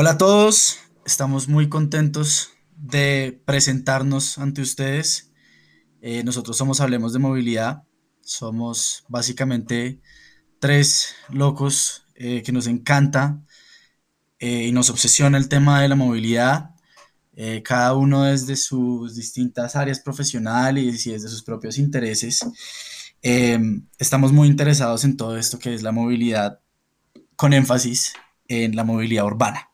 Hola a todos, estamos muy contentos de presentarnos ante ustedes. Eh, nosotros somos Hablemos de Movilidad, somos básicamente tres locos eh, que nos encanta eh, y nos obsesiona el tema de la movilidad, cada uno desde sus distintas áreas profesionales y desde sus propios intereses. estamos muy interesados en todo esto que es la movilidad, con énfasis en la movilidad urbana.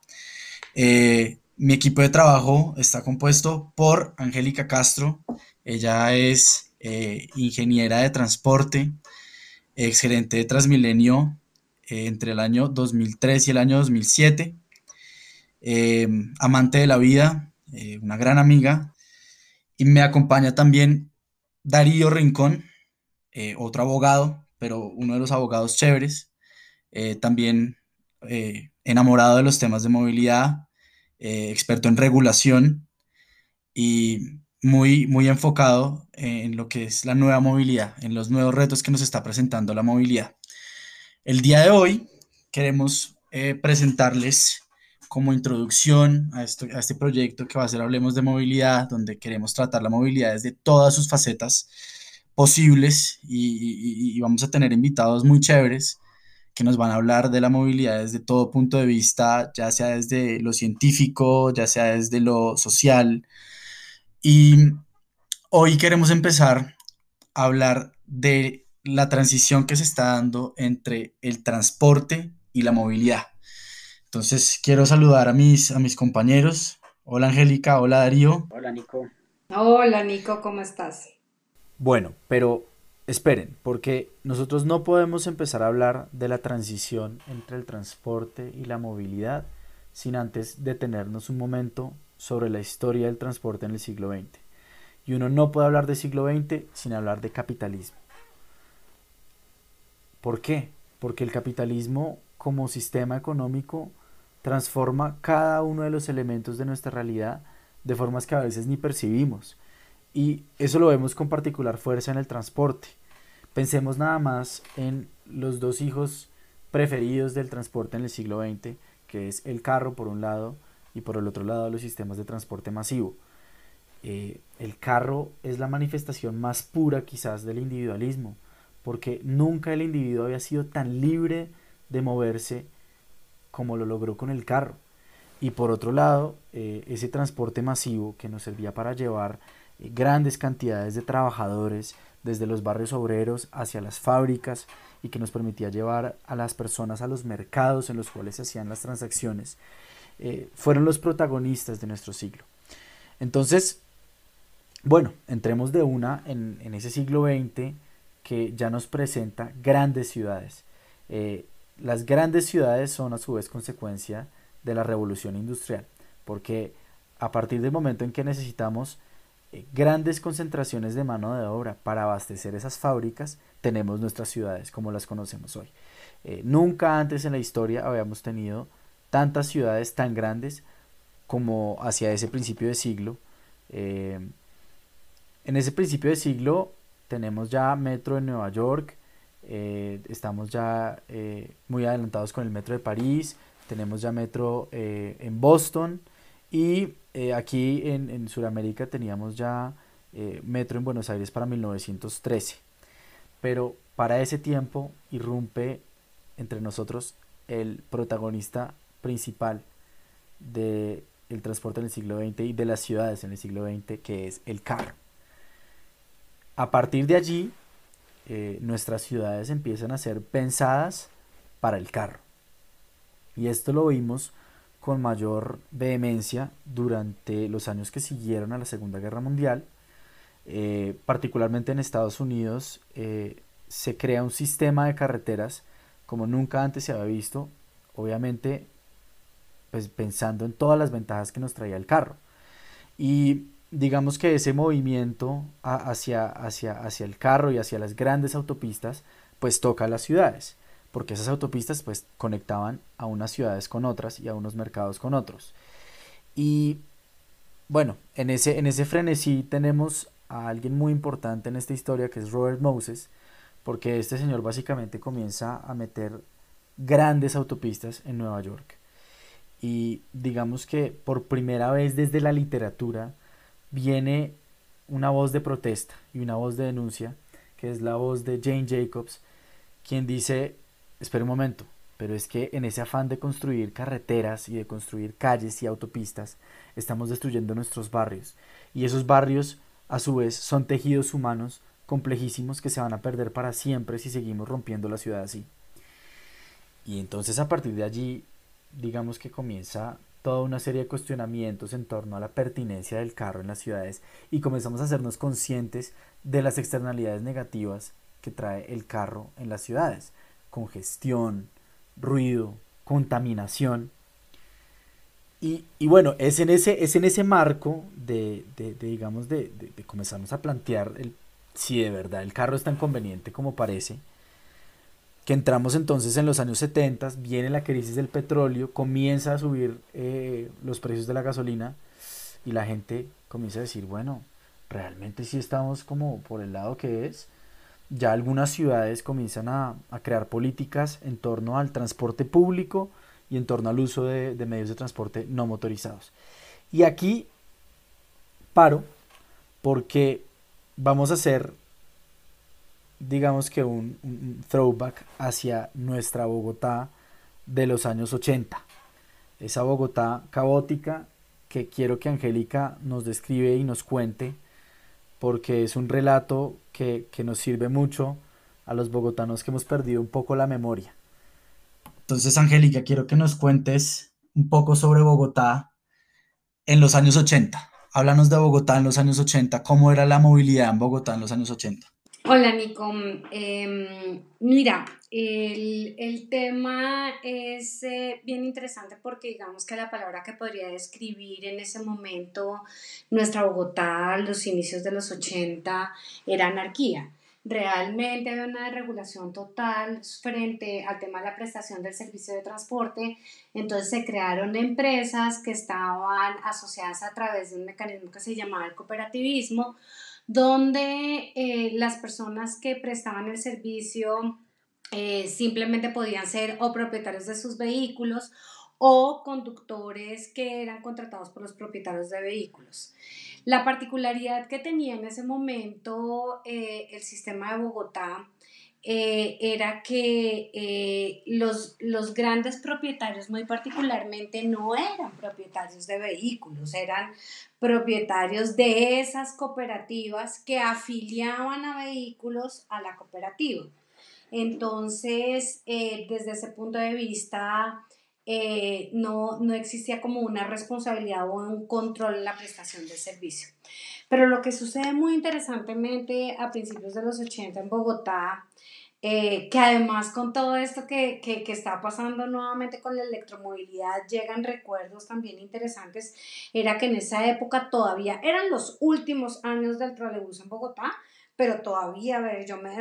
Eh, mi equipo de trabajo está compuesto por Angélica Castro. Ella es eh, ingeniera de transporte, exgerente de Transmilenio eh, entre el año 2003 y el año 2007. amante de la vida, una gran amiga. Y me acompaña también Darío Rincón, otro abogado, pero uno de los abogados chéveres. también enamorado de los temas de movilidad, eh, experto en regulación y muy, muy enfocado en lo que es la nueva movilidad, en los nuevos retos que nos está presentando la movilidad. El día de hoy queremos eh, presentarles como introducción a, esto, a este proyecto que va a ser Hablemos de Movilidad, donde queremos tratar la movilidad desde todas sus facetas posibles y vamos a tener invitados muy chéveres que nos van a hablar de la movilidad desde todo punto de vista, ya sea desde lo científico, ya sea desde lo social. Y hoy queremos empezar a hablar de la transición que se está dando entre el transporte y la movilidad. Entonces, quiero saludar a mis, a mis compañeros. Hola Angélica, hola Darío. Hola Nico. Hola Nico, ¿cómo estás? Bueno, pero esperen, porque nosotros no podemos empezar a hablar de la transición entre el transporte y la movilidad sin antes detenernos un momento sobre la historia del transporte en el siglo XX. Y uno no puede hablar de siglo XX sin hablar de capitalismo. ¿Por qué? Porque el capitalismo como sistema económico transforma cada uno de los elementos de nuestra realidad de formas que a veces ni percibimos y eso lo vemos con particular fuerza en el transporte. Pensemos nada más en los dos hijos preferidos del transporte en el siglo XX, que es el carro por un lado y por el otro lado los sistemas de transporte masivo. Eh, el carro es la manifestación más pura quizás del individualismo, porque nunca el individuo había sido tan libre de moverse como lo logró con el carro. Y por otro lado, eh, ese transporte masivo que nos servía para llevar grandes cantidades de trabajadores desde los barrios obreros hacia las fábricas y que nos permitía llevar a las personas a los mercados en los cuales se hacían las transacciones, eh, fueron los protagonistas de nuestro siglo. Entonces, bueno, entremos de una en, ese siglo XX que ya nos presenta grandes ciudades. Eh, las grandes ciudades son a su vez consecuencia de la revolución industrial, porque a partir del momento en que necesitamos eh, grandes concentraciones de mano de obra para abastecer esas fábricas, tenemos nuestras ciudades como las conocemos hoy. Eh, nunca antes en la historia habíamos tenido tantas ciudades tan grandes como hacia ese principio de siglo. Eh, en ese principio de siglo tenemos ya metro en Nueva York, estamos ya muy adelantados con el metro de París, tenemos ya metro en Boston y eh, aquí en, en Sudamérica teníamos ya eh, metro en Buenos Aires para 1913. Pero para ese tiempo irrumpe entre nosotros el protagonista principal del transporte en el siglo XX y de las ciudades en el siglo XX, que es el carro. A partir de allí, eh, nuestras ciudades empiezan a ser pensadas para el carro. Y esto lo vimos con mayor vehemencia durante los años que siguieron a la Segunda Guerra Mundial. Eh, particularmente en Estados Unidos eh, se crea un sistema de carreteras como nunca antes se había visto, obviamente pues pensando en todas las ventajas que nos traía el carro. Y digamos que ese movimiento hacia, hacia, hacia el carro y hacia las grandes autopistas pues toca las ciudades porque esas autopistas pues conectaban a unas ciudades con otras y a unos mercados con otros. Y bueno, en ese, en ese frenesí tenemos a alguien muy importante en esta historia que es Robert Moses, porque este señor básicamente comienza a meter grandes autopistas en Nueva York. Y digamos que por primera vez desde la literatura viene una voz de protesta y una voz de denuncia, que es la voz de Jane Jacobs, quien dice, espera un momento, pero es que en ese afán de construir carreteras y de construir calles y autopistas, estamos destruyendo nuestros barrios. Y esos barrios, a su vez, son tejidos humanos complejísimos que se van a perder para siempre si seguimos rompiendo la ciudad así. Y entonces a partir de allí, digamos que comienza toda una serie de cuestionamientos en torno a la pertinencia del carro en las ciudades y comenzamos a hacernos conscientes de las externalidades negativas que trae el carro en las ciudades. Congestión, ruido, contaminación. Y, bueno, es en ese, es en ese marco de, digamos, de, de, comenzarnos a plantear el, si de verdad el carro es tan conveniente como parece, que entramos entonces en los años 70, viene la crisis del petróleo, comienza a subir eh, los precios de la gasolina y la gente comienza a decir, bueno, realmente sí estamos como por el lado que es, ya algunas ciudades comienzan a, crear políticas en torno al transporte público y en torno al uso de, medios de transporte no motorizados. Y aquí paro porque vamos a hacer, digamos que un, un, throwback hacia nuestra Bogotá de los años 80. Esa Bogotá caótica que quiero que Angélica nos describe y nos cuente porque es un relato que, nos sirve mucho a los bogotanos que hemos perdido un poco la memoria. Entonces, Angélica, quiero que nos cuentes un poco sobre Bogotá en los años 80. Háblanos de Bogotá en los años 80, cómo era la movilidad en Bogotá en los años 80. Hola, Nico. Em, mira, el, tema es eh, bien interesante porque digamos que la palabra que podría describir en ese momento nuestra Bogotá, los inicios de los 80, era anarquía. Realmente había una desregulación total frente al tema de la prestación del servicio de transporte. Entonces se crearon empresas que estaban asociadas a través de un mecanismo que se llamaba el cooperativismo donde eh, las personas que prestaban el servicio eh, simplemente podían ser o propietarios de sus vehículos o conductores que eran contratados por los propietarios de vehículos. La particularidad que tenía en ese momento eh, el sistema de Bogotá eh, era que los, los grandes propietarios muy particularmente no eran propietarios de vehículos, eran propietarios de esas cooperativas que afiliaban a vehículos a la cooperativa. Entonces, eh, desde ese punto de vista, no, no existía como una responsabilidad o un control en la prestación del servicio. Pero lo que sucede muy interesantemente a principios de los 80 en Bogotá eh, que además con todo esto que, que, que, está pasando nuevamente con la electromovilidad, llegan recuerdos también interesantes, era que en esa época todavía eran los últimos años del trolebús en Bogotá, pero todavía, a ver, yo me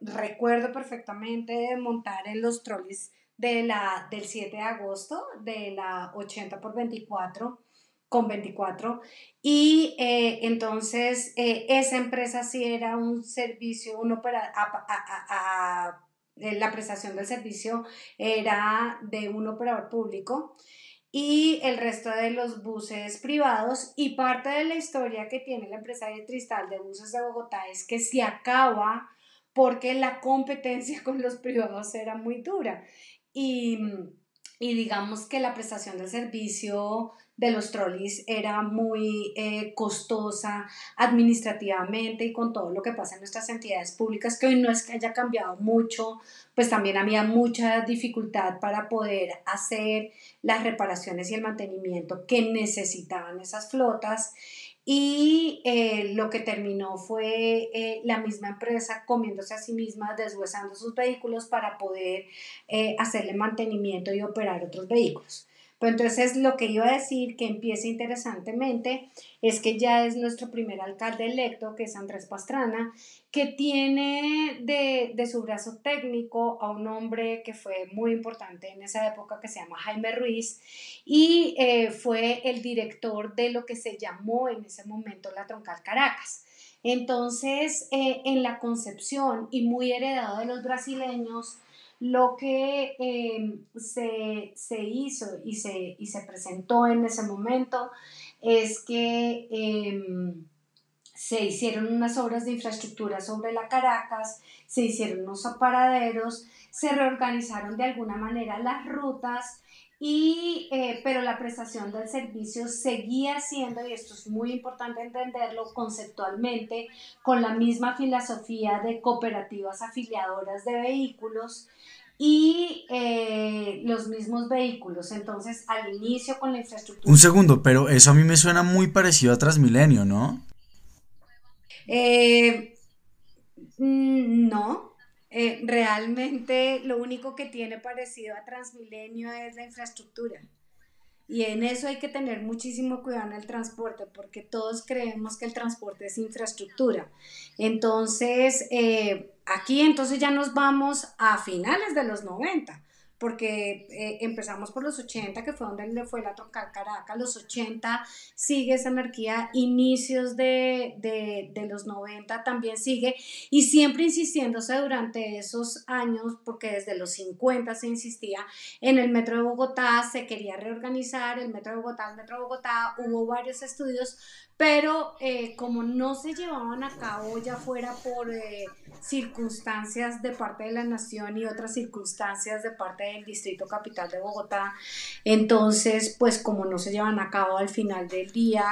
recuerdo perfectamente montar en los trolis de la, del 7 de agosto de la 80 por 24 con 24 y eh, entonces eh, esa empresa sí era un servicio, un opera, la prestación del servicio era de un operador público y el resto de los buses privados. Y parte de la historia que tiene la empresa de Tristal de Buses de Bogotá es que se acaba porque la competencia con los privados era muy dura. Y, y digamos que la prestación del servicio de los trolleys era muy eh, costosa administrativamente y con todo lo que pasa en nuestras entidades públicas, que hoy no es que haya cambiado mucho, pues también había mucha dificultad para poder hacer las reparaciones y el mantenimiento que necesitaban esas flotas. Y eh, lo que terminó fue eh, la misma empresa comiéndose a sí misma, deshuesando sus vehículos para poder hacerle mantenimiento y operar otros vehículos. Pues entonces lo que iba a decir que empieza interesantemente es que ya es nuestro primer alcalde electo, que es Andrés Pastrana, que tiene de, su brazo técnico a un hombre que fue muy importante en esa época, que se llama Jaime Ruiz, y eh, fue el director de lo que se llamó en ese momento la Troncal Caracas. Entonces, eh, en la concepción y muy heredado de los brasileños, lo que em, se, hizo y se, y se presentó en ese momento es que em, se hicieron unas obras de infraestructura sobre la Caracas, se hicieron unos aparaderos, se reorganizaron de alguna manera las rutas, y, eh, pero la prestación del servicio seguía siendo, y esto es muy importante entenderlo conceptualmente, con la misma filosofía de cooperativas afiliadoras de vehículos y eh, los mismos vehículos. Entonces, al inicio con la infraestructura. Un segundo, pero eso a mí me suena muy parecido a Transmilenio, ¿no? Eh, mm, no, eh, realmente lo único que tiene parecido a Transmilenio es la infraestructura. Y en eso hay que tener muchísimo cuidado en el transporte, porque todos creemos que el transporte es infraestructura. Entonces, eh, aquí entonces ya nos vamos a finales de los 90 porque eh, empezamos por los 80, que fue donde le fue la troncal Caracas, los 80 sigue esa anarquía, inicios de, de, de, los 90 también sigue, y siempre insistiéndose durante esos años, porque desde los 50 se insistía en el Metro de Bogotá, se quería reorganizar el Metro de Bogotá, el Metro de Bogotá, hubo varios estudios, pero eh, como no se llevaban a cabo ya fuera por eh, circunstancias de parte de la nación y otras circunstancias de parte del Distrito Capital de Bogotá, entonces pues como no se llevan a cabo al final del día,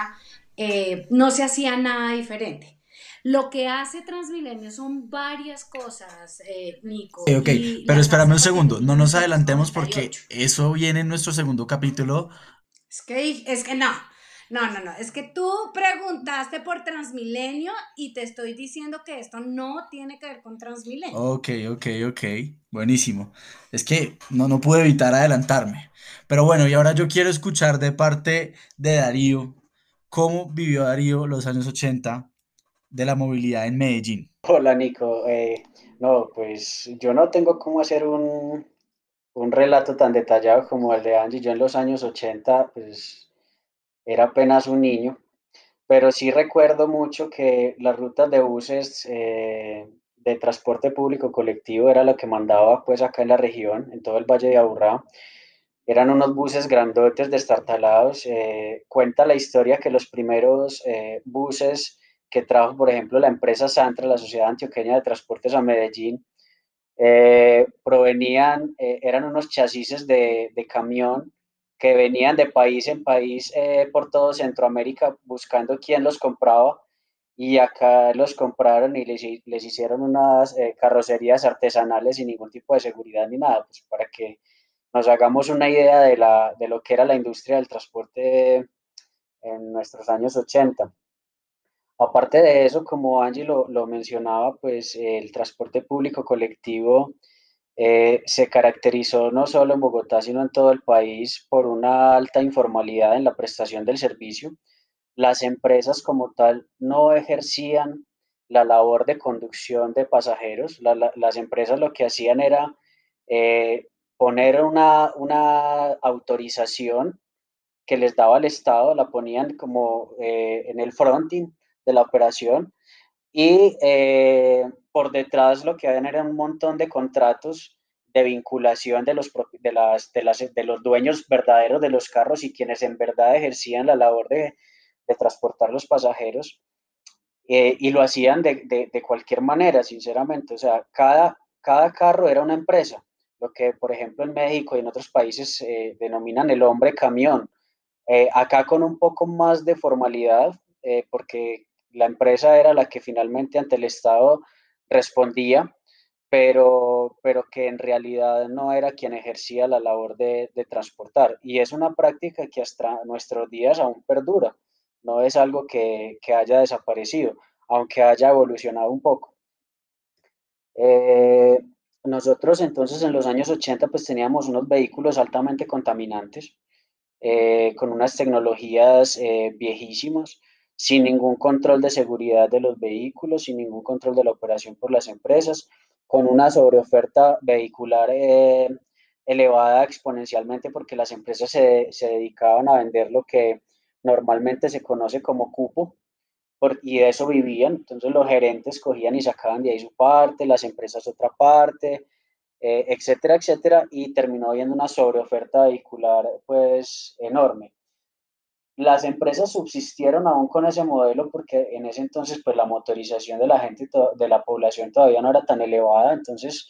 eh, no se hacía nada diferente. Lo que hace Transmilenio son varias cosas, Nico. ok, pero espérame un segundo, no nos adelantemos porque eso viene en nuestro segundo capítulo. Es que, es que no, no, no, no, es que tú preguntaste por Transmilenio y te estoy diciendo que esto no tiene que ver con Transmilenio. Ok, ok, ok, buenísimo. Es que no, no pude evitar adelantarme. Pero bueno, y ahora yo quiero escuchar de parte de Darío, cómo vivió Darío los años 80 de la movilidad en Medellín. Hola Nico, eh, no, pues yo no tengo cómo hacer un, un relato tan detallado como el de Angie. Yo en los años 80, pues era apenas un niño, pero sí recuerdo mucho que las rutas de buses eh, de transporte público colectivo era lo que mandaba pues acá en la región, en todo el Valle de Aburrá. Eran unos buses grandotes destartalados. Eh, cuenta la historia que los primeros eh, buses que trajo, por ejemplo, la empresa Santra, la Sociedad Antioqueña de Transportes a Medellín, provenían, eran unos chasis de, de camión que venían de país en país eh, por todo Centroamérica buscando quién los compraba y acá los compraron y les, les hicieron unas eh, carrocerías artesanales sin ningún tipo de seguridad ni nada, pues para que nos hagamos una idea de, la, de lo que era la industria del transporte en nuestros años 80. Aparte de eso, como Angie lo, lo mencionaba, pues el transporte público colectivo eh, se caracterizó no solo en Bogotá, sino en todo el país por una alta informalidad en la prestación del servicio. Las empresas como tal no ejercían la labor de conducción de pasajeros. las empresas lo que hacían era eh, poner una, una, autorización que les daba el Estado, la ponían como eh, en el fronting de la operación y por detrás lo que habían era un montón de contratos de vinculación de los, de, las, de, las, de los dueños verdaderos de los carros y quienes en verdad ejercían la labor de, de transportar los pasajeros. Eh, y lo hacían de, de, cualquier manera, sinceramente. O sea, cada, cada carro era una empresa, lo que por ejemplo en México y en otros países eh, denominan el hombre camión. Eh, acá con un poco más de formalidad, porque la empresa era la que finalmente ante el Estado respondía, pero, pero que en realidad no era quien ejercía la labor de, de, transportar. Y es una práctica que hasta nuestros días aún perdura, no es algo que, que haya desaparecido, aunque haya evolucionado un poco. Eh, nosotros entonces en los años 80 pues teníamos unos vehículos altamente contaminantes, eh, con unas tecnologías eh, viejísimas, sin ningún control de seguridad de los vehículos, sin ningún control de la operación por las empresas, con una sobreoferta vehicular eh, elevada exponencialmente porque las empresas se, se, dedicaban a vender lo que normalmente se conoce como cupo y de eso vivían. Entonces los gerentes cogían y sacaban de ahí su parte, las empresas otra parte. eh, etcétera, etcétera, y terminó habiendo una sobreoferta vehicular pues enorme. Las empresas subsistieron aún con ese modelo porque en ese entonces pues la motorización de la gente, de la población todavía no era tan elevada, entonces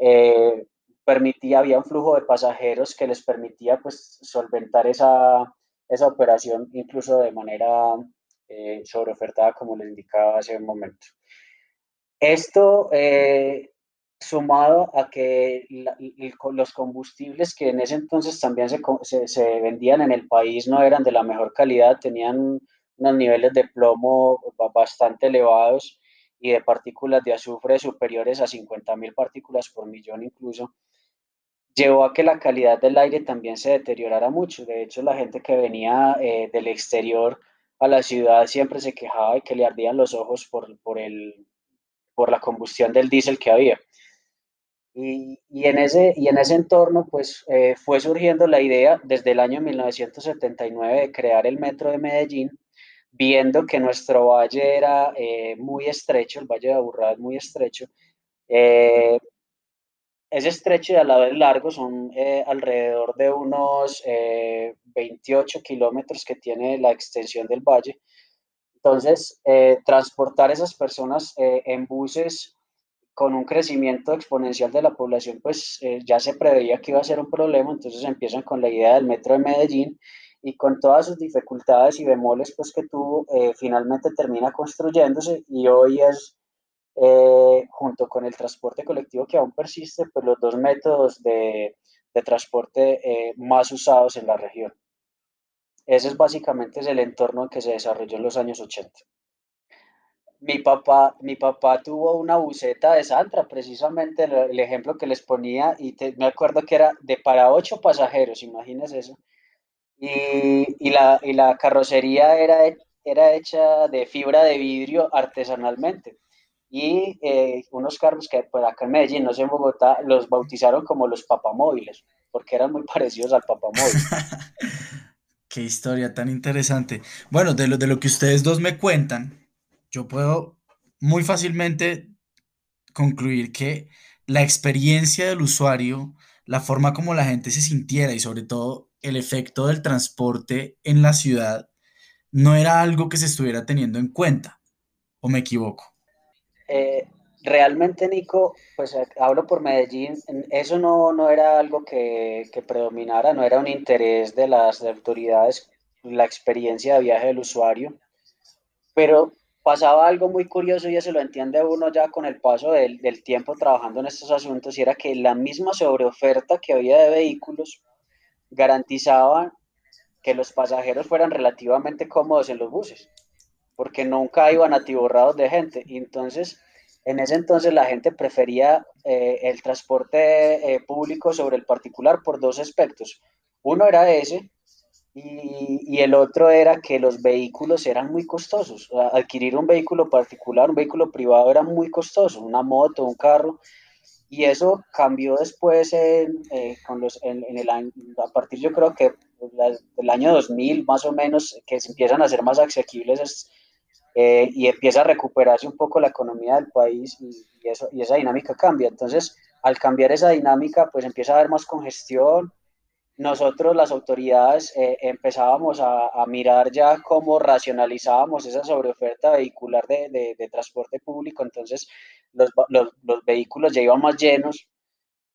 eh, permitía, había un flujo de pasajeros que les permitía pues solventar esa, esa operación incluso de manera eh, sobreofertada como les indicaba hace un momento. Esto eh, sumado a que los combustibles que en ese entonces también se, se, vendían en el país no eran de la mejor calidad, tenían unos niveles de plomo bastante elevados y de partículas de azufre superiores a 50.000 partículas por millón incluso, llevó a que la calidad del aire también se deteriorara mucho. De hecho, la gente que venía eh, del exterior a la ciudad siempre se quejaba de que le ardían los ojos por, por, el, por la combustión del diésel que había. Y, y, en ese, y en ese entorno, pues eh, fue surgiendo la idea desde el año 1979 de crear el metro de Medellín, viendo que nuestro valle era eh, muy estrecho, el valle de Aburrá es muy estrecho. Eh, es estrecho y a la vez largo, son alrededor de unos 28 kilómetros que tiene la extensión del valle. Entonces, transportar esas personas en buses con un crecimiento exponencial de la población, pues eh, ya se preveía que iba a ser un problema, entonces empiezan con la idea del metro de Medellín y con todas sus dificultades y bemoles pues que tuvo, eh, finalmente termina construyéndose y hoy es, eh, junto con el transporte colectivo que aún persiste, pues los dos métodos de, de transporte más usados en la región. Ese es básicamente el entorno en que se desarrolló en los años 80 mi papá, mi papá tuvo una buceta de Santra, precisamente el, ejemplo que les ponía, y me acuerdo que era de para ocho pasajeros, imagínense eso. Y, y, la, y la carrocería era, era hecha de fibra de vidrio artesanalmente. Y eh, unos carros que por acá en Medellín, no sé en Bogotá, los bautizaron como los papamóviles, porque eran muy parecidos al papamóvil. Qué historia tan interesante. Bueno, de lo, de lo que ustedes dos me cuentan, yo puedo muy fácilmente concluir que la experiencia del usuario, la forma como la gente se sintiera y sobre todo el efecto del transporte en la ciudad no era algo que se estuviera teniendo en cuenta. ¿O me equivoco? Eh, realmente, Nico, pues eh, hablo por Medellín, eso no, no era algo que, que, predominara, no era un interés de las autoridades, la experiencia de viaje del usuario, pero pasaba algo muy curioso y eso lo entiende uno ya con el paso del, tiempo trabajando en estos asuntos y era que la misma sobreoferta que había de vehículos garantizaba que los pasajeros fueran relativamente cómodos en los buses, porque nunca iban atiborrados de gente. Entonces, en ese entonces la gente prefería eh, el transporte eh, público sobre el particular por dos aspectos. Uno era ese, y, el otro era que los vehículos eran muy costosos. adquirir un vehículo particular, un vehículo privado era muy costoso, una moto, un carro. Y eso cambió después en, eh, con los, en, el año, a partir yo creo que del año 2000 más o menos, que se empiezan a ser más asequibles eh, y empieza a recuperarse un poco la economía del país y, y, eso, y esa dinámica cambia. Entonces, al cambiar esa dinámica, pues empieza a haber más congestión, nosotros las autoridades eh, empezábamos a, mirar ya cómo racionalizábamos esa sobreoferta vehicular de, de, transporte público, entonces los, los, los, vehículos ya iban más llenos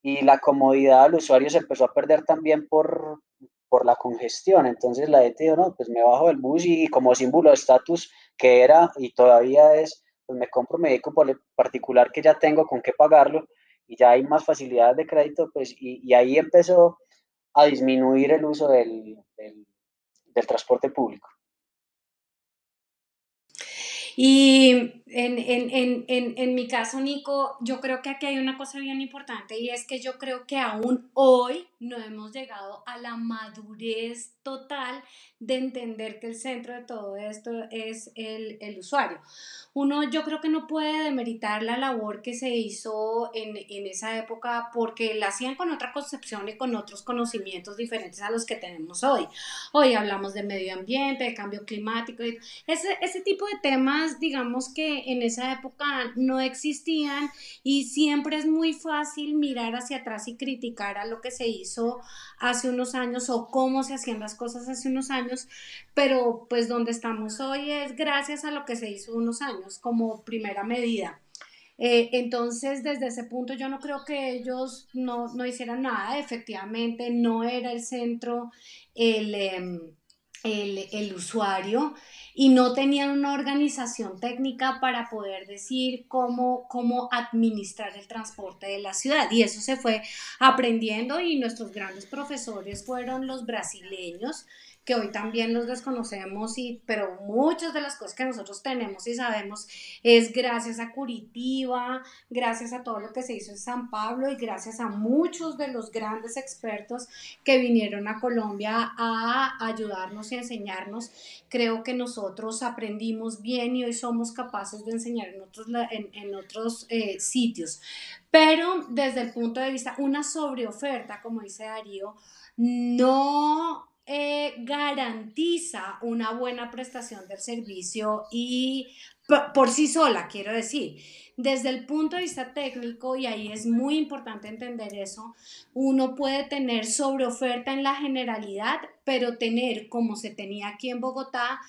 y la comodidad del usuario se empezó a perder también por, por la congestión, entonces la gente dijo, no, pues me bajo del bus y, como símbolo de estatus que era y todavía es, pues me compro mi vehículo particular que ya tengo con qué pagarlo y ya hay más facilidades de crédito, pues y, y ahí empezó a disminuir el uso del, del, transporte público. Y en, en, en, en, mi caso, Nico, yo creo que aquí hay una cosa bien importante y es que yo creo que aún hoy no hemos llegado a la madurez total de entender que el centro de todo esto es el, el usuario. Uno yo creo que no puede demeritar la labor que se hizo en, en, esa época porque la hacían con otra concepción y con otros conocimientos diferentes a los que tenemos hoy. Hoy hablamos de medio ambiente, de cambio climático, ese, ese tipo de temas, digamos que en esa época no existían y siempre es muy fácil mirar hacia atrás y criticar a lo que se hizo hace unos años o cómo se hacían las cosas hace unos años, pero pues donde estamos hoy es gracias a lo que se hizo unos años como primera medida. Eh, entonces, desde ese punto yo no creo que ellos no, no hicieran nada, efectivamente no era el centro el... Em, el, usuario y no tenían una organización técnica para poder decir cómo, cómo administrar el transporte de la ciudad. Y eso se fue aprendiendo y nuestros grandes profesores fueron los brasileños que hoy también los desconocemos, y, pero muchas de las cosas que nosotros tenemos y sabemos es gracias a Curitiba, gracias a todo lo que se hizo en San Pablo y gracias a muchos de los grandes expertos que vinieron a Colombia a ayudarnos y enseñarnos. Creo que nosotros aprendimos bien y hoy somos capaces de enseñar en otros, en, otros eh, sitios. Pero desde el punto de vista, una sobreoferta, como dice Darío, no eh, garantiza una buena prestación del servicio y por sí sola, quiero decir. Desde el punto de vista técnico, y ahí es muy importante entender eso, uno puede tener sobreoferta en la generalidad, pero tener, como se tenía aquí en Bogotá,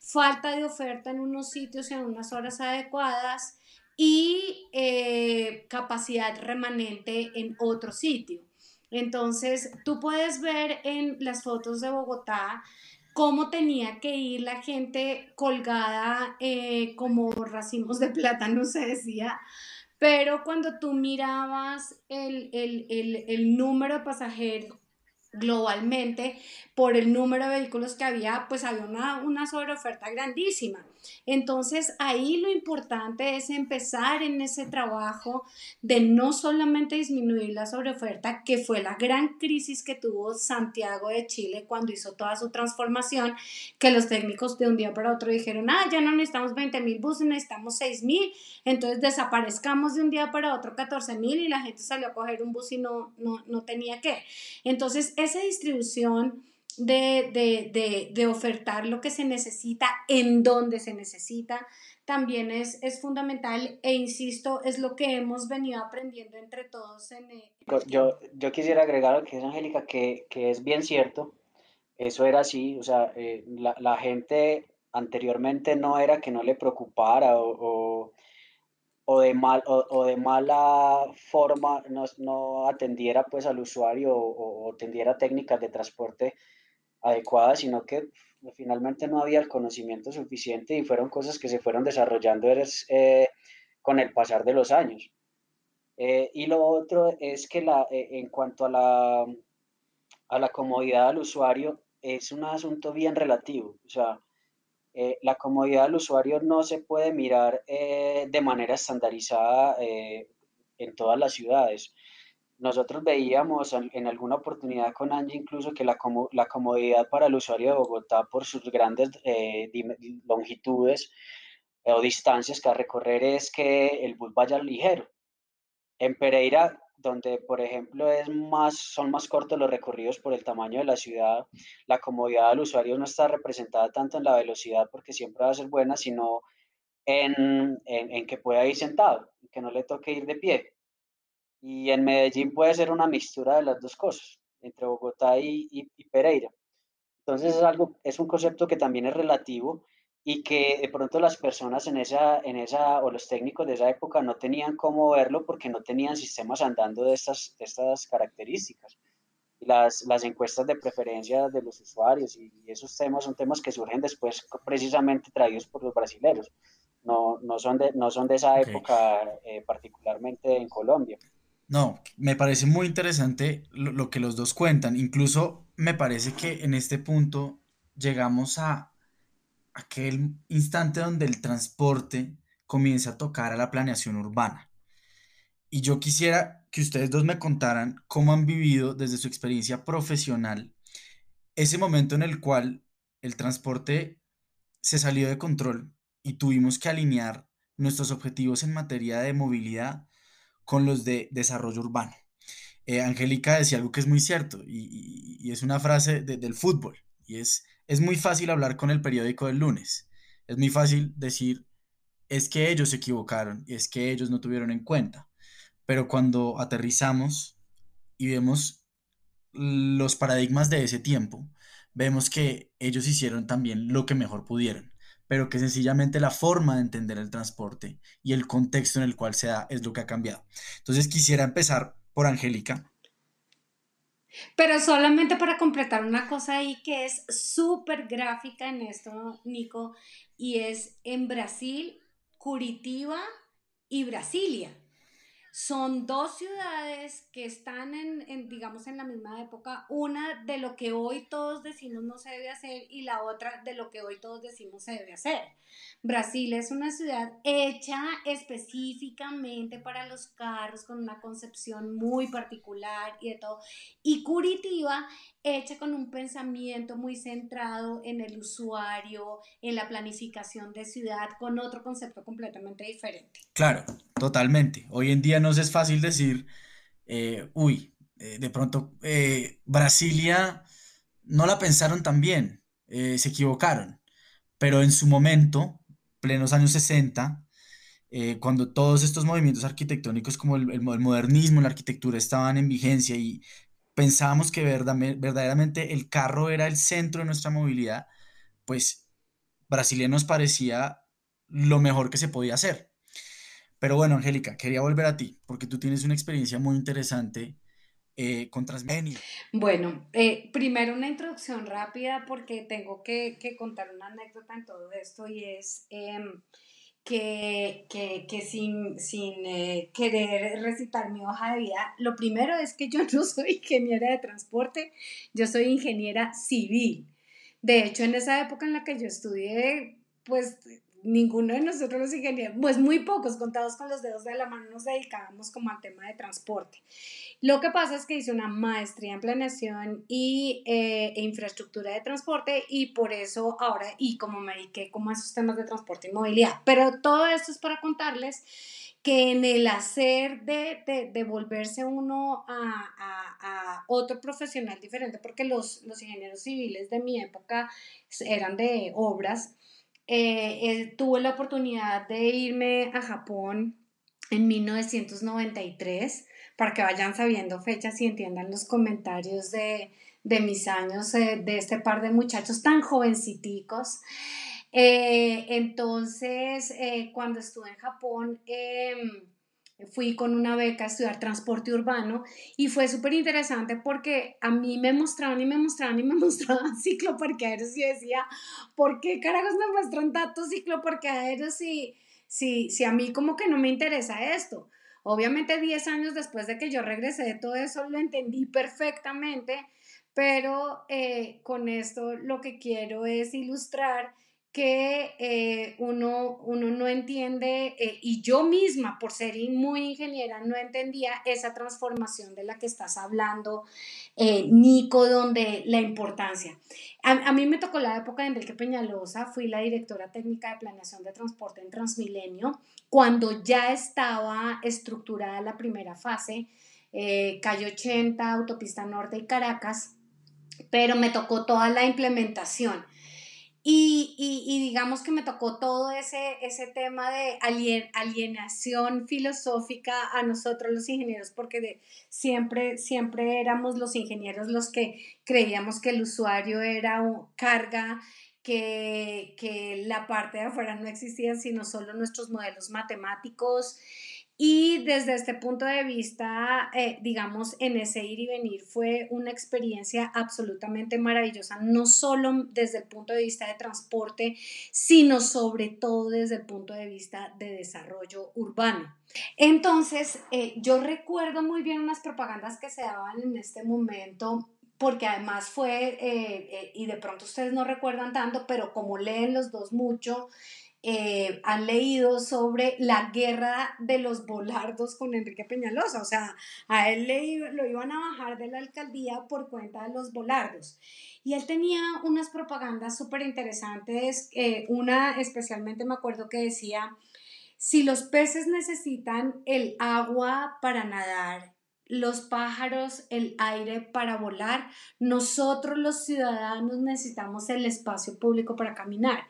falta de oferta en unos sitios y en unas horas adecuadas y eh, capacidad remanente en otro sitio. Entonces, tú puedes ver en las fotos de Bogotá cómo tenía que ir la gente colgada eh, como racimos de plátano, se decía. Pero cuando tú mirabas el, el número de pasajeros globalmente por el número de vehículos que había, pues había una, una sobreoferta grandísima. Entonces ahí lo importante es empezar en ese trabajo de no solamente disminuir la sobreoferta, que fue la gran crisis que tuvo Santiago de Chile cuando hizo toda su transformación, que los técnicos de un día para otro dijeron, ah, ya no necesitamos 20 mil buses, necesitamos 6 mil, entonces desaparezcamos de un día para otro 14 mil y la gente salió a coger un bus y no, no, no tenía que. Entonces esa distribución de, ofertar lo que se necesita en donde se necesita también es, es fundamental e insisto, es lo que hemos venido aprendiendo entre todos. En yo, yo quisiera agregar lo que es Angélica, que, es bien cierto, eso era así, o sea, eh, la, gente anteriormente no era que no le preocupara o, o, de, mal, o, de mala forma no, no, atendiera pues al usuario o, o atendiera técnicas de transporte adecuada, sino que finalmente no había el conocimiento suficiente y fueron cosas que se fueron desarrollando eh, con el pasar de los años. Eh, y lo otro es que la, eh, en cuanto a la, a la comodidad del usuario, es un asunto bien relativo. O sea, la comodidad del usuario no se puede mirar de manera estandarizada en todas las ciudades. Nosotros veíamos en alguna oportunidad con Angie incluso que la, la comodidad para el usuario de Bogotá por sus grandes eh, longitudes eh, o distancias que a recorrer es que el bus vaya ligero. En Pereira, donde por ejemplo es más, son más cortos los recorridos por el tamaño de la ciudad, la comodidad del usuario no está representada tanto en la velocidad porque siempre va a ser buena, sino en, en, que pueda ir sentado, que no le toque ir de pie. Y en Medellín puede ser una mixtura de las dos cosas, entre Bogotá y, Pereira. Entonces es algo, es un concepto que también es relativo y que de pronto las personas en esa, en esa, o los técnicos de esa época no tenían cómo verlo porque no tenían sistemas andando de estas, estas características. Y las, las encuestas de preferencia de los usuarios y, esos temas son temas que surgen después precisamente traídos por los brasileños. No, no, son, de, no son de esa época eh, particularmente en Colombia. No, me parece muy interesante lo, que los dos cuentan. Incluso me parece que en este punto llegamos a aquel instante donde el transporte comienza a tocar a la planeación urbana. Y yo quisiera que ustedes dos me contaran cómo han vivido desde su experiencia profesional ese momento en el cual el transporte se salió de control y tuvimos que alinear nuestros objetivos en materia de movilidad con los de desarrollo urbano. Eh, Angélica decía algo que es muy cierto y, es una frase del fútbol y es, es muy fácil hablar con el periódico del lunes. Es muy fácil decir es que ellos se equivocaron, es que ellos no tuvieron en cuenta. Pero cuando aterrizamos y vemos los paradigmas de ese tiempo, vemos que ellos hicieron también lo que mejor pudieron, pero que sencillamente la forma de entender el transporte y el contexto en el cual se da es lo que ha cambiado. Entonces quisiera empezar por Angélica. Pero solamente para completar una cosa ahí que es súper gráfica en esto, Nico, y es en Brasil, Curitiba y Brasilia. Son dos ciudades que están en, digamos, en la misma época, una de lo que hoy todos decimos no se debe hacer y la otra de lo que hoy todos decimos se debe hacer. Brasil es una ciudad hecha específicamente para los carros, con una concepción muy particular y de todo. Y Curitiba hecha con un pensamiento muy centrado en el usuario, en la planificación de ciudad, con otro concepto completamente diferente. Claro, totalmente. Hoy en día nos es fácil decir, eh, uy, eh, de pronto eh, Brasilia no la pensaron tan bien, se equivocaron, pero en su momento, plenos años 60, cuando todos estos movimientos arquitectónicos como el, el, modernismo, la arquitectura estaban en vigencia y pensábamos que verdaderamente el carro era el centro de nuestra movilidad, pues Brasilia nos parecía lo mejor que se podía hacer. Pero bueno, Angélica, quería volver a ti, porque tú tienes una experiencia muy interesante eh, con Transmilenio. Bueno, eh, primero una introducción rápida, porque tengo que, contar una anécdota en todo esto, y es... Em, que, que, que sin, sin eh, querer recitar mi hoja de vida, lo primero es que yo no soy ingeniera de transporte, yo soy ingeniera civil. De hecho, en esa época en la que yo estudié, pues ninguno de nosotros los ingenieros, pues muy pocos, contados con los dedos de la mano, nos dedicábamos como al tema de transporte. Lo que pasa es que hice una maestría en planeación y eh, e infraestructura de transporte y por eso ahora, y como me dediqué como a esos temas de transporte y movilidad. Pero todo esto es para contarles que en el hacer de, de, volverse uno a, a, otro profesional diferente, porque los, los ingenieros civiles de mi época eran de obras, eh, eh, tuve la oportunidad de irme a Japón en 1993 para que vayan sabiendo fechas y entiendan los comentarios de, de mis años eh, de este par de muchachos tan jovenciticos. entonces, cuando estuve en Japón, em, fui con una beca a estudiar transporte urbano y fue súper interesante porque a mí me mostraban y me mostraban y me mostraban cicloparqueaderos y decía, ¿por qué carajos me muestran datos cicloparqueaderos si, si, si a mí como que no me interesa esto? Obviamente 10 años después de que yo regresé de todo eso lo entendí perfectamente, pero eh, con esto lo que quiero es ilustrar que eh, uno, uno no entiende, eh, y yo misma, por ser muy ingeniera, no entendía esa transformación de la que estás hablando, eh, Nico, donde la importancia. A, mí me tocó la época de Enrique Peñalosa, fui la directora técnica de planeación de transporte en Transmilenio, cuando ya estaba estructurada la primera fase, Calle 80, Autopista Norte y Caracas, pero me tocó toda la implementación. Y, y, digamos que me tocó todo ese, ese tema de alienación filosófica a nosotros los ingenieros, porque de, siempre, siempre éramos los ingenieros los que creíamos que el usuario era carga, que, que la parte de afuera no existía, sino solo nuestros modelos matemáticos. Y desde este punto de vista, eh, digamos, en ese ir y venir fue una experiencia absolutamente maravillosa, no solo desde el punto de vista de transporte, sino sobre todo desde el punto de vista de desarrollo urbano. Entonces, eh, yo recuerdo muy bien unas propagandas que se daban en este momento porque además fue, eh, y de pronto ustedes no recuerdan tanto, pero como leen los dos mucho, eh, han leído sobre la guerra de los volardos con Enrique Peñalosa. O sea, a él le, lo iban a bajar de la alcaldía por cuenta de los volardos. Y él tenía unas propagandas súper interesantes. Eh, una especialmente me acuerdo que decía, si los peces necesitan el agua para nadar los pájaros el aire para volar, nosotros los ciudadanos necesitamos el espacio público para caminar.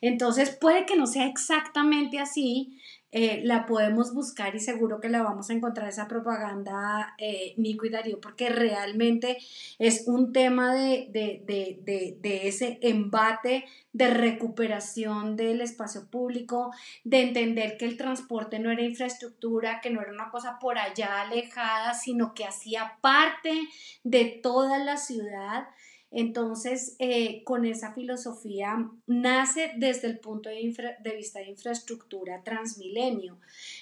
Entonces puede que no sea exactamente así, eh, la podemos buscar y seguro que la vamos a encontrar esa propaganda, eh, Nico y Darío, porque realmente es un tema de, de, ese embate de recuperación del espacio público, de entender que el transporte no era infraestructura, que no era una cosa por allá alejada, sino que hacía parte de toda la ciudad. Entonces, eh, con esa filosofía nace desde el punto de, vista de infraestructura transmilenio.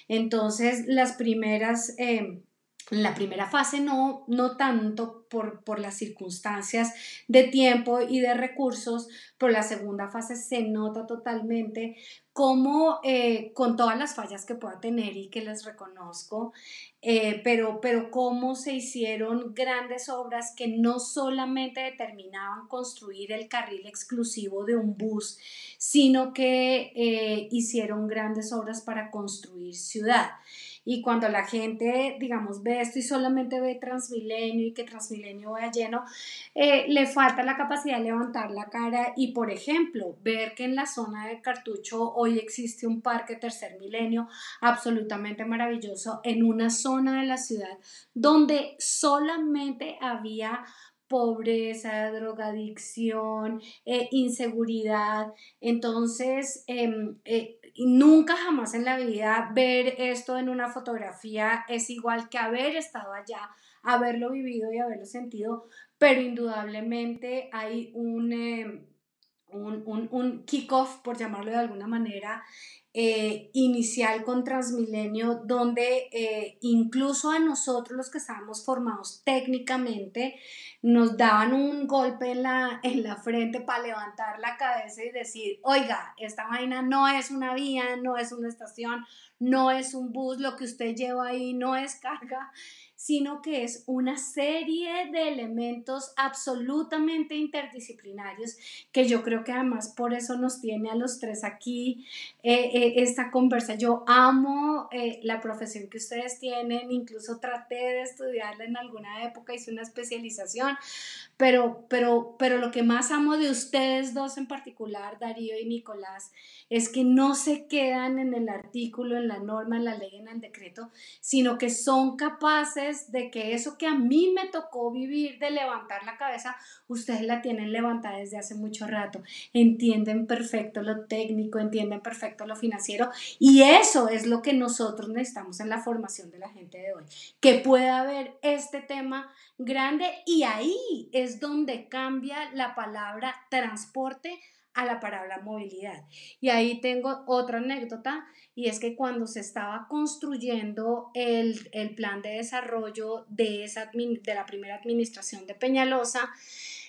Entonces, las primeras... Eh, la primera fase no, no tanto por, por, las circunstancias de tiempo y de recursos, pero la segunda fase se nota totalmente como eh, con todas las fallas que pueda tener y que les reconozco, eh, pero, pero cómo se hicieron grandes obras que no solamente determinaban construir el carril exclusivo de un bus, sino que eh, hicieron grandes obras para construir ciudad. Y cuando la gente, digamos, ve esto y solamente ve Transmilenio y que Transmilenio vaya lleno, eh, le falta la capacidad de levantar la cara y, por ejemplo, ver que en la zona de Cartucho hoy existe un parque tercer milenio absolutamente maravilloso en una zona de la ciudad donde solamente había pobreza, drogadicción, eh, inseguridad. Entonces, em, eh, nunca jamás en la vida ver esto en una fotografía es igual que haber estado allá, haberlo vivido y haberlo sentido, pero indudablemente hay un, em, un, un, un kickoff, por llamarlo de alguna manera, eh, inicial con Transmilenio, donde eh, incluso a nosotros los que estábamos formados técnicamente, nos daban un golpe en la, en la frente para levantar la cabeza y decir, oiga, esta vaina no es una vía, no es una estación, no es un bus, lo que usted lleva ahí no es carga sino que es una serie de elementos absolutamente interdisciplinarios que yo creo que además por eso nos tiene a los tres aquí eh, eh, esta conversa. Yo amo eh, la profesión que ustedes tienen, incluso traté de estudiarla en alguna época, hice una especialización, pero, pero, pero lo que más amo de ustedes dos en particular, Darío y Nicolás, es que no se quedan en el artículo, en la norma, en la ley, en el decreto, sino que son capaces de que eso que a mí me tocó vivir, de levantar la cabeza, ustedes la tienen levantada desde hace mucho rato. Entienden perfecto lo técnico, entienden perfecto lo financiero y eso es lo que nosotros necesitamos en la formación de la gente de hoy, que pueda haber este tema grande y ahí es donde cambia la palabra transporte a la palabra movilidad. Y ahí tengo otra anécdota y es que cuando se estaba construyendo el, plan de desarrollo de, esa, de la primera administración de Peñalosa,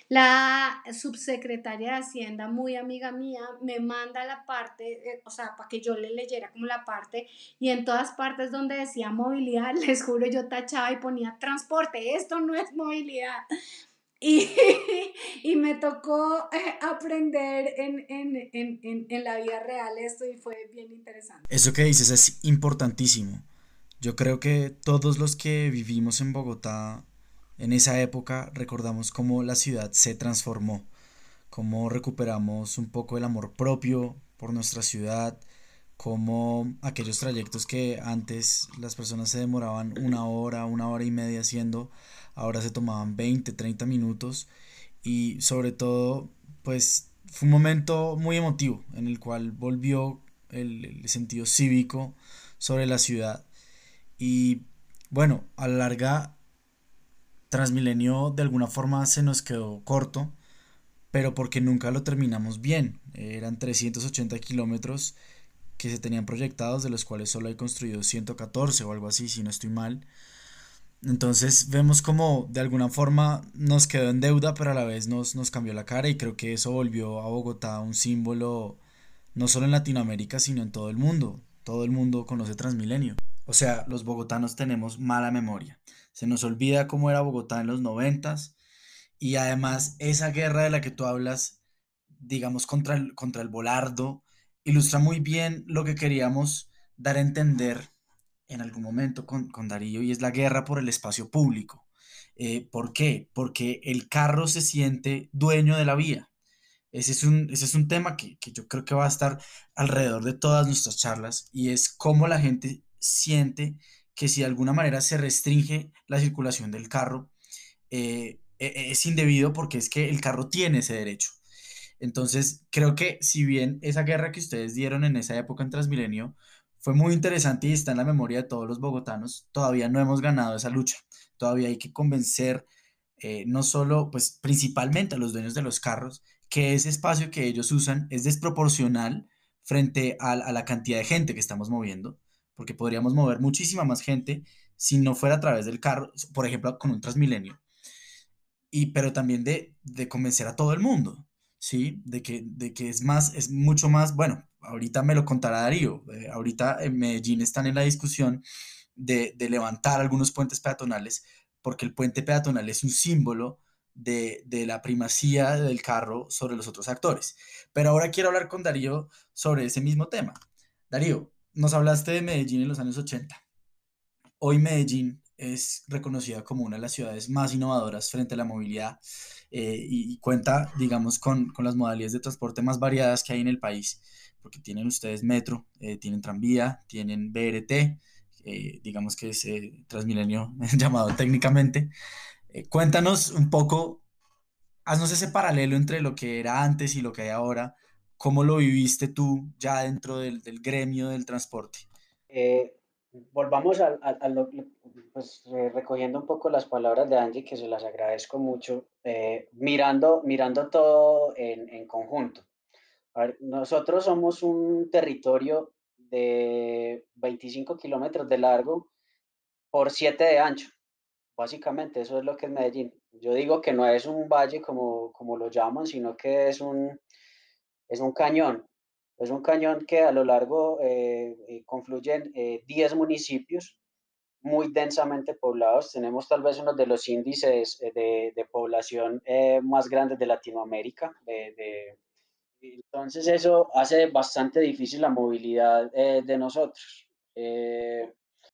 la subsecretaria de Hacienda, muy amiga mía, me manda la parte, eh, o sea, para que yo le leyera como la parte, y en todas partes donde decía movilidad, les juro, yo tachaba y ponía transporte, esto no es movilidad. Y, y me tocó eh, aprender en, en, en, en la vida real esto y fue bien interesante. Eso que dices es importantísimo. Yo creo que todos los que vivimos en Bogotá en esa época recordamos cómo la ciudad se transformó, cómo recuperamos un poco el amor propio por nuestra ciudad, cómo aquellos trayectos que antes las personas se demoraban una hora, una hora y media haciendo, ahora se tomaban 20, 30 minutos y sobre todo pues fue un momento muy emotivo en el cual volvió el, sentido cívico sobre la ciudad y bueno, a la larga Transmilenio de alguna forma se nos quedó corto, pero porque nunca lo terminamos bien. Eran 380 kilómetros que se tenían proyectados, de los cuales solo hay construidos 114 o algo así, si no estoy mal. Entonces vemos como de alguna forma nos quedó en deuda, pero a la vez nos, nos cambió la cara y creo que eso volvió a Bogotá un símbolo no solo en Latinoamérica, sino en todo el mundo. Todo el mundo conoce Transmilenio. O sea, los bogotanos tenemos mala memoria. Se nos olvida cómo era Bogotá en los noventas y además esa guerra de la que tú hablas, digamos, contra el, contra el volardo, ilustra muy bien lo que queríamos dar a entender en algún momento con, Darío y es la guerra por el espacio público. Eh, ¿Por qué? Porque el carro se siente dueño de la vía. Ese es un, ese es un tema que, que, yo creo que va a estar alrededor de todas nuestras charlas y es cómo la gente siente que si de alguna manera se restringe la circulación del carro, eh, e, es indebido porque es que el carro tiene ese derecho. Entonces, creo que si bien esa guerra que ustedes dieron en esa época en Transmilenio fue muy interesante y está en la memoria de todos los bogotanos, todavía no hemos ganado esa lucha. Todavía hay que convencer eh, no solo, pues principalmente a los dueños de los carros, que ese espacio que ellos usan es desproporcional frente a, la cantidad de gente que estamos moviendo, porque podríamos mover muchísima más gente si no fuera a través del carro, por ejemplo, con un Transmilenio y pero también de, de, convencer a todo el mundo, ¿sí? De que, de que es más, es mucho más, bueno, ahorita me lo contará Darío, eh, ahorita en Medellín están en la discusión de, de, levantar algunos puentes peatonales, porque el puente peatonal es un símbolo de, de, la primacía del carro sobre los otros actores. Pero ahora quiero hablar con Darío sobre ese mismo tema. Darío, nos hablaste de Medellín en los años 80. Hoy Medellín es reconocida como una de las ciudades más innovadoras frente a la movilidad eh, y, cuenta, digamos, con, con, las modalidades de transporte más variadas que hay en el país, porque tienen ustedes metro, eh, tienen tranvía, tienen BRT, eh, digamos que es Transmilenio llamado técnicamente. cuéntanos un poco, haznos ese paralelo entre lo que era antes y lo que hay ahora, ¿cómo lo viviste tú ya dentro del, del gremio del transporte? Volvamos a, lo, pues, recogiendo un poco las palabras de Angie, que se las agradezco mucho, eh, mirando, mirando todo en, en conjunto. nosotros somos un territorio de 25 kilómetros de largo por 7 de ancho. Básicamente, eso es lo que es Medellín. Yo digo que no es un valle como, como lo llaman, sino que es un, es un cañón es un cañón que a lo largo eh, eh confluyen 10 eh, municipios muy densamente poblados. Tenemos tal vez uno de los índices de, población más grandes de Latinoamérica. entonces eso hace bastante difícil la movilidad de nosotros.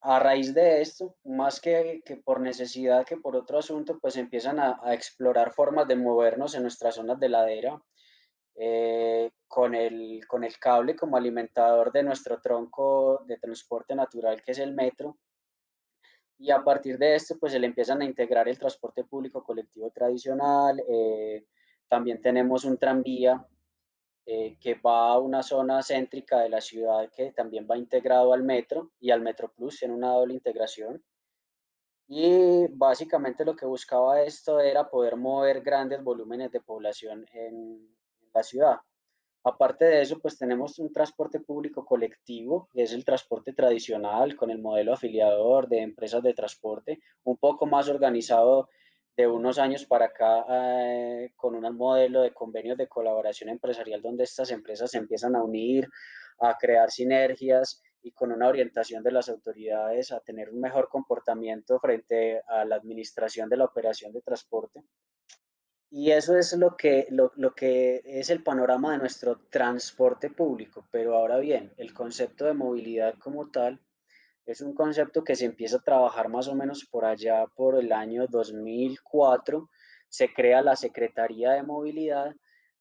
a raíz de esto, más que, por necesidad que por otro asunto, pues empiezan a explorar formas de movernos en nuestras zonas de ladera eh, con, el, con el cable como alimentador de nuestro tronco de transporte natural que es el metro. Y a partir de esto, pues se le empiezan a integrar el transporte público colectivo tradicional. Eh, también tenemos un tranvía eh, que va a una zona céntrica de la ciudad que también va integrado al metro y al Metro Plus en una doble integración. Y básicamente lo que buscaba esto era poder mover grandes volúmenes de población en, la ciudad. Aparte de eso, pues tenemos un transporte público colectivo, que es el transporte tradicional con el modelo afiliador de empresas de transporte, un poco más organizado de unos años para acá eh, con un modelo de convenios de colaboración empresarial donde estas empresas se empiezan a unir, a crear sinergias y con una orientación de las autoridades a tener un mejor comportamiento frente a la administración de la operación de transporte. Y eso es lo que, lo, lo, que es el panorama de nuestro transporte público. Pero ahora bien, el concepto de movilidad como tal es un concepto que se empieza a trabajar más o menos por allá por el año 2004. Se crea la Secretaría de Movilidad,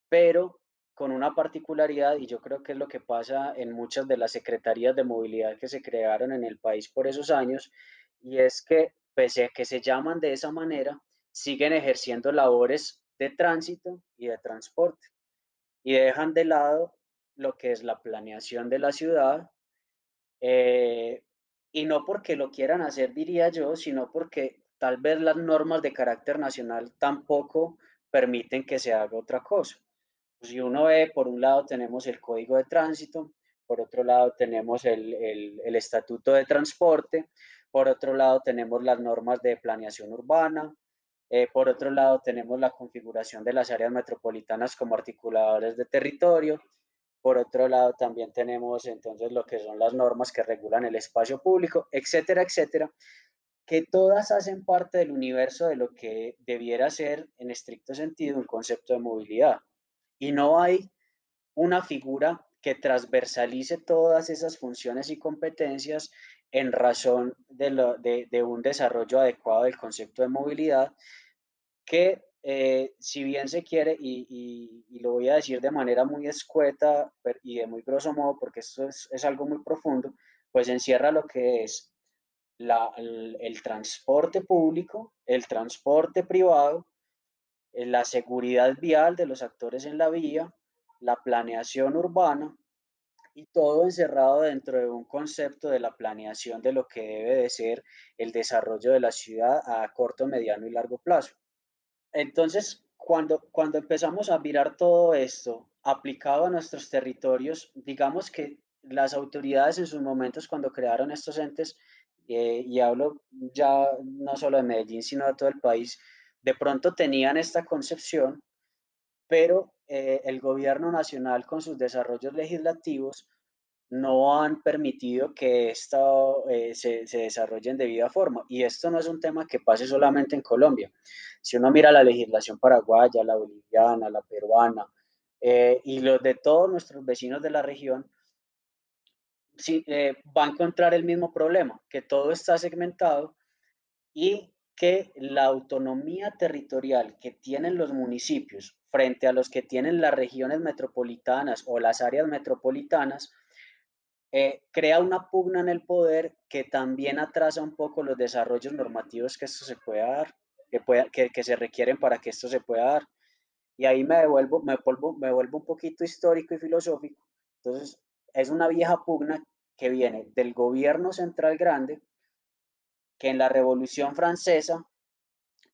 pero con una particularidad, y yo creo que es lo que pasa en muchas de las secretarías de movilidad que se crearon en el país por esos años, y es que pese a que se llaman de esa manera, siguen ejerciendo labores de tránsito y de transporte y dejan de lado lo que es la planeación de la ciudad eh, y no porque lo quieran hacer, diría yo, sino porque tal vez las normas de carácter nacional tampoco permiten que se haga otra cosa. Si uno ve, por un lado tenemos el código de tránsito, por otro lado tenemos el, el estatuto de transporte, por otro lado tenemos las normas de planeación urbana, eh, por otro lado, tenemos la configuración de las áreas metropolitanas como articuladores de territorio. Por otro lado, también tenemos entonces lo que son las normas que regulan el espacio público, etcétera, etcétera, que todas hacen parte del universo de lo que debiera ser, en estricto sentido, un concepto de movilidad. Y no hay una figura que transversalice todas esas funciones y competencias en razón de, de, un desarrollo adecuado del concepto de movilidad que eh, si bien se quiere, y, lo voy a decir de manera muy escueta y de muy grosso modo, porque esto es, algo muy profundo, pues encierra lo que es el, transporte público, el transporte privado, eh, la seguridad vial de los actores en la vía, la planeación urbana y todo encerrado dentro de un concepto de la planeación de lo que debe de ser el desarrollo de la ciudad a corto, mediano y largo plazo. Entonces, cuando, cuando empezamos a mirar todo esto aplicado a nuestros territorios, digamos que las autoridades en sus momentos cuando crearon estos entes, eh, y hablo ya no solo de Medellín, sino de todo el país, de pronto tenían esta concepción, pero eh, el gobierno nacional con sus desarrollos legislativos no han permitido que esto eh, se, se, desarrolle en debida forma. Y esto no es un tema que pase solamente en Colombia. Si uno mira la legislación paraguaya, la boliviana, la peruana eh, y los de todos nuestros vecinos de la región, sí, va a encontrar el mismo problema, que todo está segmentado y que la autonomía territorial que tienen los municipios frente a los que tienen las regiones metropolitanas o las áreas metropolitanas, eh, crea una pugna en el poder que también atrasa un poco los desarrollos normativos que esto se pueda dar, que, pueda, que, que se requieren para que esto se pueda dar. Y ahí me devuelvo, me, vuelvo, me vuelvo un poquito histórico y filosófico. Entonces, es una vieja pugna que viene del gobierno central grande, que en la Revolución Francesa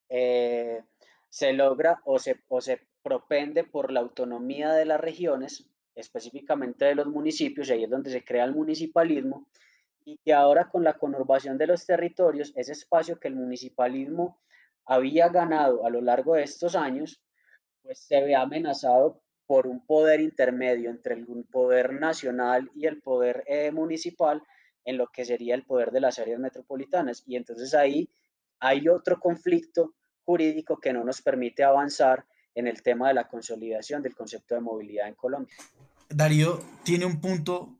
eh, se logra o se, o se propende por la autonomía de las regiones específicamente de los municipios, y ahí es donde se crea el municipalismo, y que ahora con la conurbación de los territorios, ese espacio que el municipalismo había ganado a lo largo de estos años, pues se ve amenazado por un poder intermedio entre el poder nacional y el poder eh, municipal en lo que sería el poder de las áreas metropolitanas. Y entonces ahí hay otro conflicto jurídico que no nos permite avanzar en el tema de la consolidación del concepto de movilidad en Colombia. Darío tiene un punto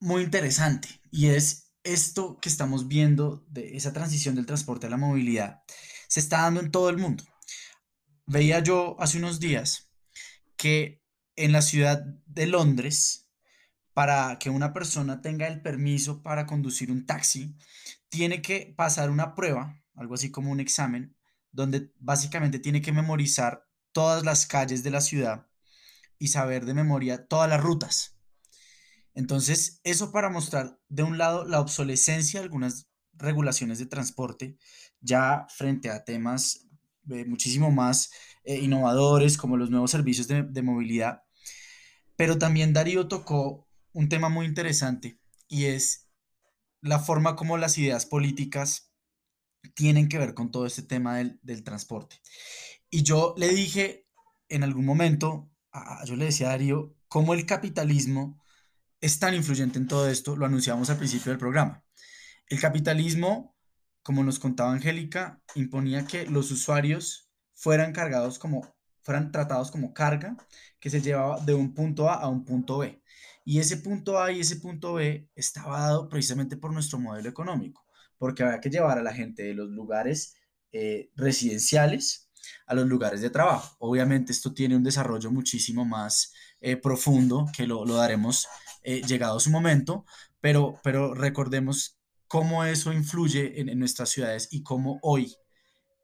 muy interesante y es esto que estamos viendo de esa transición del transporte a la movilidad se está dando en todo el mundo. Veía yo hace unos días que en la ciudad de Londres, para que una persona tenga el permiso para conducir un taxi, tiene que pasar una prueba, algo así como un examen, donde básicamente tiene que memorizar todas las calles de la ciudad y saber de memoria todas las rutas. Entonces, eso para mostrar, de un lado, la obsolescencia de algunas regulaciones de transporte, ya frente a temas eh, muchísimo más eh, innovadores como los nuevos servicios de, de movilidad. Pero también Darío tocó un tema muy interesante y es la forma como las ideas políticas tienen que ver con todo este tema del, del transporte. Y yo le dije en algún momento yo le decía a Darío, cómo el capitalismo es tan influyente en todo esto, lo anunciamos al principio del programa. El capitalismo, como nos contaba Angélica, imponía que los usuarios fueran cargados como, fueran tratados como carga que se llevaba de un punto A a un punto B. Y ese punto A y ese punto B estaba dado precisamente por nuestro modelo económico, porque había que llevar a la gente de los lugares eh, residenciales a los lugares de trabajo. Obviamente esto tiene un desarrollo muchísimo más eh, profundo que lo, daremos eh, llegado su momento, pero, pero recordemos cómo eso influye en, nuestras ciudades y cómo hoy,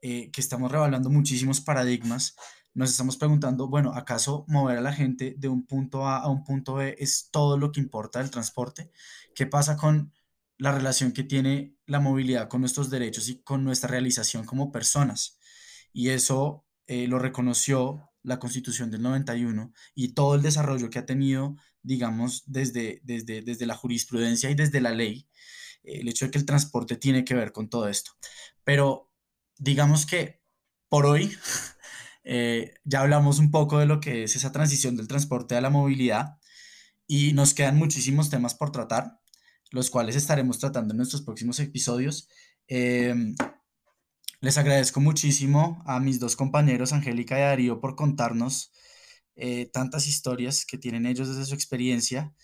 eh, que estamos revaluando muchísimos paradigmas, nos estamos preguntando, bueno, ¿acaso mover a la gente de un punto A a un punto B es todo lo que importa del transporte? ¿Qué pasa con la relación que tiene la movilidad con nuestros derechos y con nuestra realización como personas? y eso eh, lo reconoció la Constitución del 91 y todo el desarrollo que ha tenido, digamos, desde, desde, desde la jurisprudencia y desde la ley, eh, el hecho de que el transporte tiene que ver con todo esto. Pero digamos que por hoy eh, ya hablamos un poco de lo que es esa transición del transporte a la movilidad y nos quedan muchísimos temas por tratar, los cuales estaremos tratando en nuestros próximos episodios. Les agradezco muchísimo a mis dos compañeros, Angélica y Darío, por contarnos eh, tantas historias que tienen ellos desde su experiencia.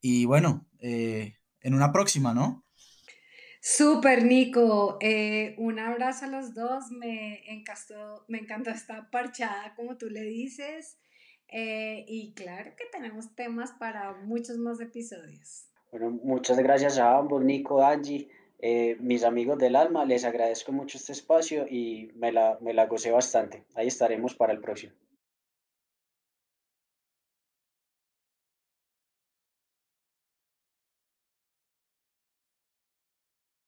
Y bueno, eh, en una próxima, ¿no? Súper, Nico. Eh, un abrazo a los dos. Me encantó, me encantó esta parchada, como tú le dices. Y claro que tenemos temas para muchos más episodios. Bueno, muchas gracias a ambos, Nico, Angie. Eh, mis amigos del alma, les agradezco mucho este espacio y me la, me la gocé bastante. Ahí estaremos para el próximo.